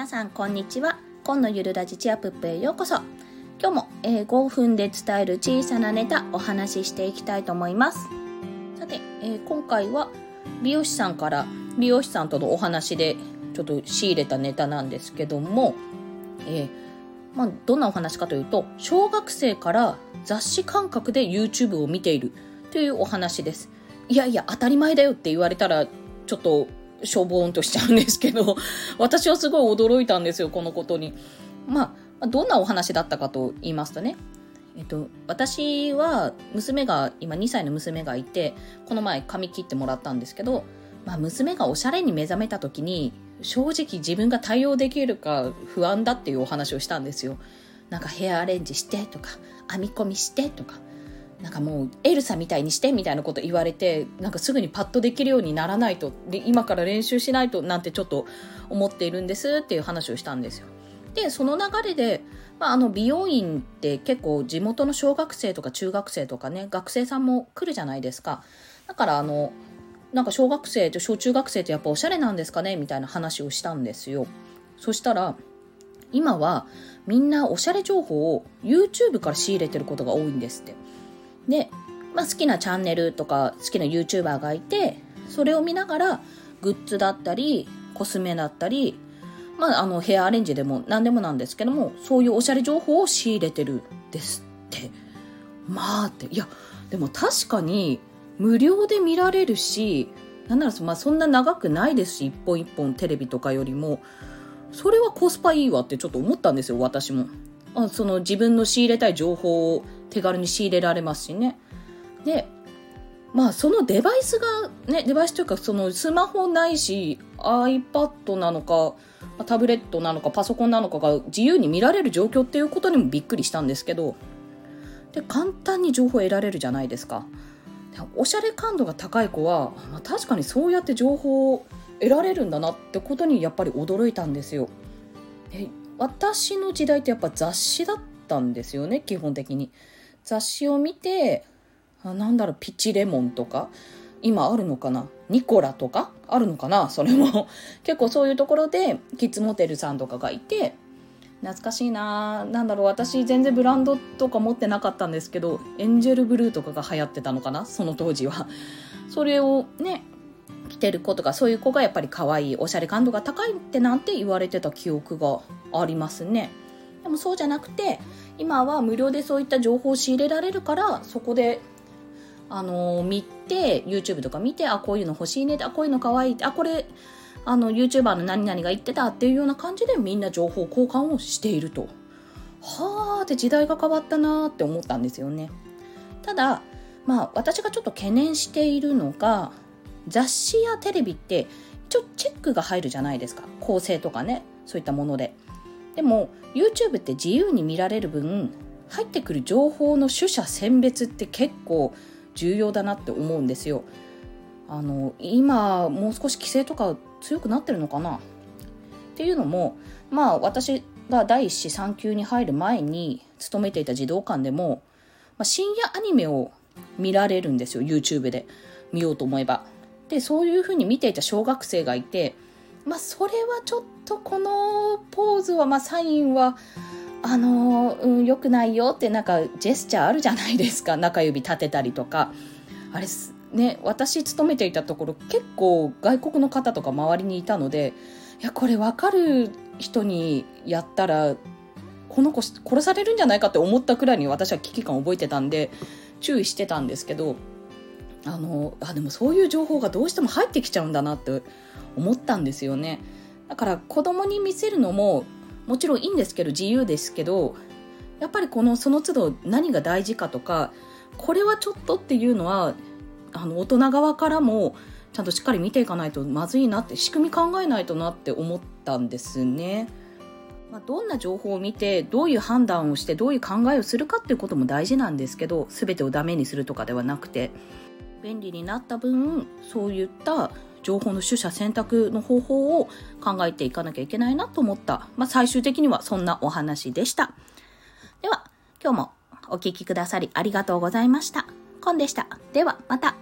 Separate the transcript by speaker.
Speaker 1: 皆さんこんにちは。今のゆるラジチアプップへようこそ。今日も、えー、5分で伝える小さなネタお話ししていきたいと思います。さて、えー、今回は美容師さんから美容師さんとのお話でちょっと仕入れたネタなんですけども、えー、まあ、どんなお話かというと小学生から雑誌感覚で YouTube を見ているというお話です。いやいや当たり前だよって言われたらちょっとしょぼーんとしちゃうんですけど、私はすごい驚いたんですよ、このことに。まあ、どんなお話だったかと言いますとね、えっと、私は娘が、今2歳の娘がいて、この前髪切ってもらったんですけど、まあ、娘がおしゃれに目覚めた時に、正直自分が対応できるか不安だっていうお話をしたんですよ。なんかヘアアレンジしてとか、編み込みしてとか、なんかもうエルサみたいにしてみたいなこと言われてなんかすぐにパッとできるようにならないと今から練習しないとなんてちょっと思っているんですっていう話をしたんですよ。でその流れで、まあ、あの美容院って結構地元の小学生とか中学生とかね学生さんも来るじゃないですか。だからあのなんか小学生と小中学生ってやっぱおしゃれなんですかねみたいな話をしたんですよ。そしたら今はみんなおしゃれ情報を YouTube から仕入れてることが多いんですって。で、まあ、好きなチャンネルとか好きな YouTuber がいてそれを見ながらグッズだったりコスメだったり、まあ、あのヘアアレンジでも何でもなんですけどもそういうおしゃれ情報を仕入れてるですって。まあって。いやでも確かに無料で見られるしなんなら、まあ、そんな長くないですし一本一本テレビとかよりもそれはコスパいいわってちょっと思ったんですよ私も。その自分の仕入れたい情報を手軽に仕入れられますしね。で、まあそのデバイスが、ね、デバイスというかそのスマホないし iPad なのかタブレットなのかパソコンなのかが自由に見られる状況っていうことにもびっくりしたんですけどで簡単に情報を得られるじゃないですか。おしゃれ感度が高い子は、まあ、確かにそうやって情報を得られるんだなってことにやっぱり驚いたんですよ。私の時代ってやっぱ雑誌だったんですよね基本的に。雑誌を見てあなんだろうピチレモンとか今あるのかなニコラとかあるのかなそれも 結構そういうところでキッズモテルさんとかがいて懐かしいななんだろう私全然ブランドとか持ってなかったんですけどエンジェルブルーとかが流行ってたのかなその当時はそれをねてる子とかそういう子がやっぱり可愛いおしゃれ感度が高いってなんて言われてた記憶がありますね。でもそうじゃなくて今は無料でそういった情報を仕入れられるからそこであのー、見て YouTube とか見てあこういうの欲しいねあこういうの可愛いあこれあの YouTuber の何々が言ってたっていうような感じでみんな情報交換をしていると。はあって時代が変わったなって思ったんですよね。ただまあ私がちょっと懸念しているのが雑誌やテレビって一応チェックが入るじゃないですか。構成とかね。そういったもので。でも YouTube って自由に見られる分入ってくる情報の取捨選別って結構重要だなって思うんですよ。あの今もう少し規制とか強くなってるのかな。っていうのもまあ私が第一子産休に入る前に勤めていた児童館でも、まあ、深夜アニメを見られるんですよ。YouTube で見ようと思えば。でそういうふうに見ていた小学生がいてまあそれはちょっとこのポーズはまあサインはあのうん、良くないよってなんかジェスチャーあるじゃないですか。中指立てたりとか。あれね私勤めていたところ結構外国の方とか周りにいたのでいやこれ分かる人にやったらこの子殺されるんじゃないかって思ったくらいに私は危機感を覚えてたんで注意してたんですけどあのあでもそういう情報がどうしても入ってきちゃうんだなって思ったんですよねだから子供に見せるのももちろんいいんですけど自由ですけどやっぱりこのその都度何が大事かとかこれはちょっとっていうのはあの大人側からもちゃんとしっかり見ていかないとまずいなって仕組み考えないとなって思ったんですね。まあ、どんな情報を見てどういう判断をしてどういう考えをするかっていうことも大事なんですけど全てをダメにするとかではなくて便利になった分そういった情報の取捨選択の方法を考えていかなきゃいけないなと思った、まあ、最終的にはそんなお話でした。では、今日もお聴きくださりありがとうございました。コンでした。では、また。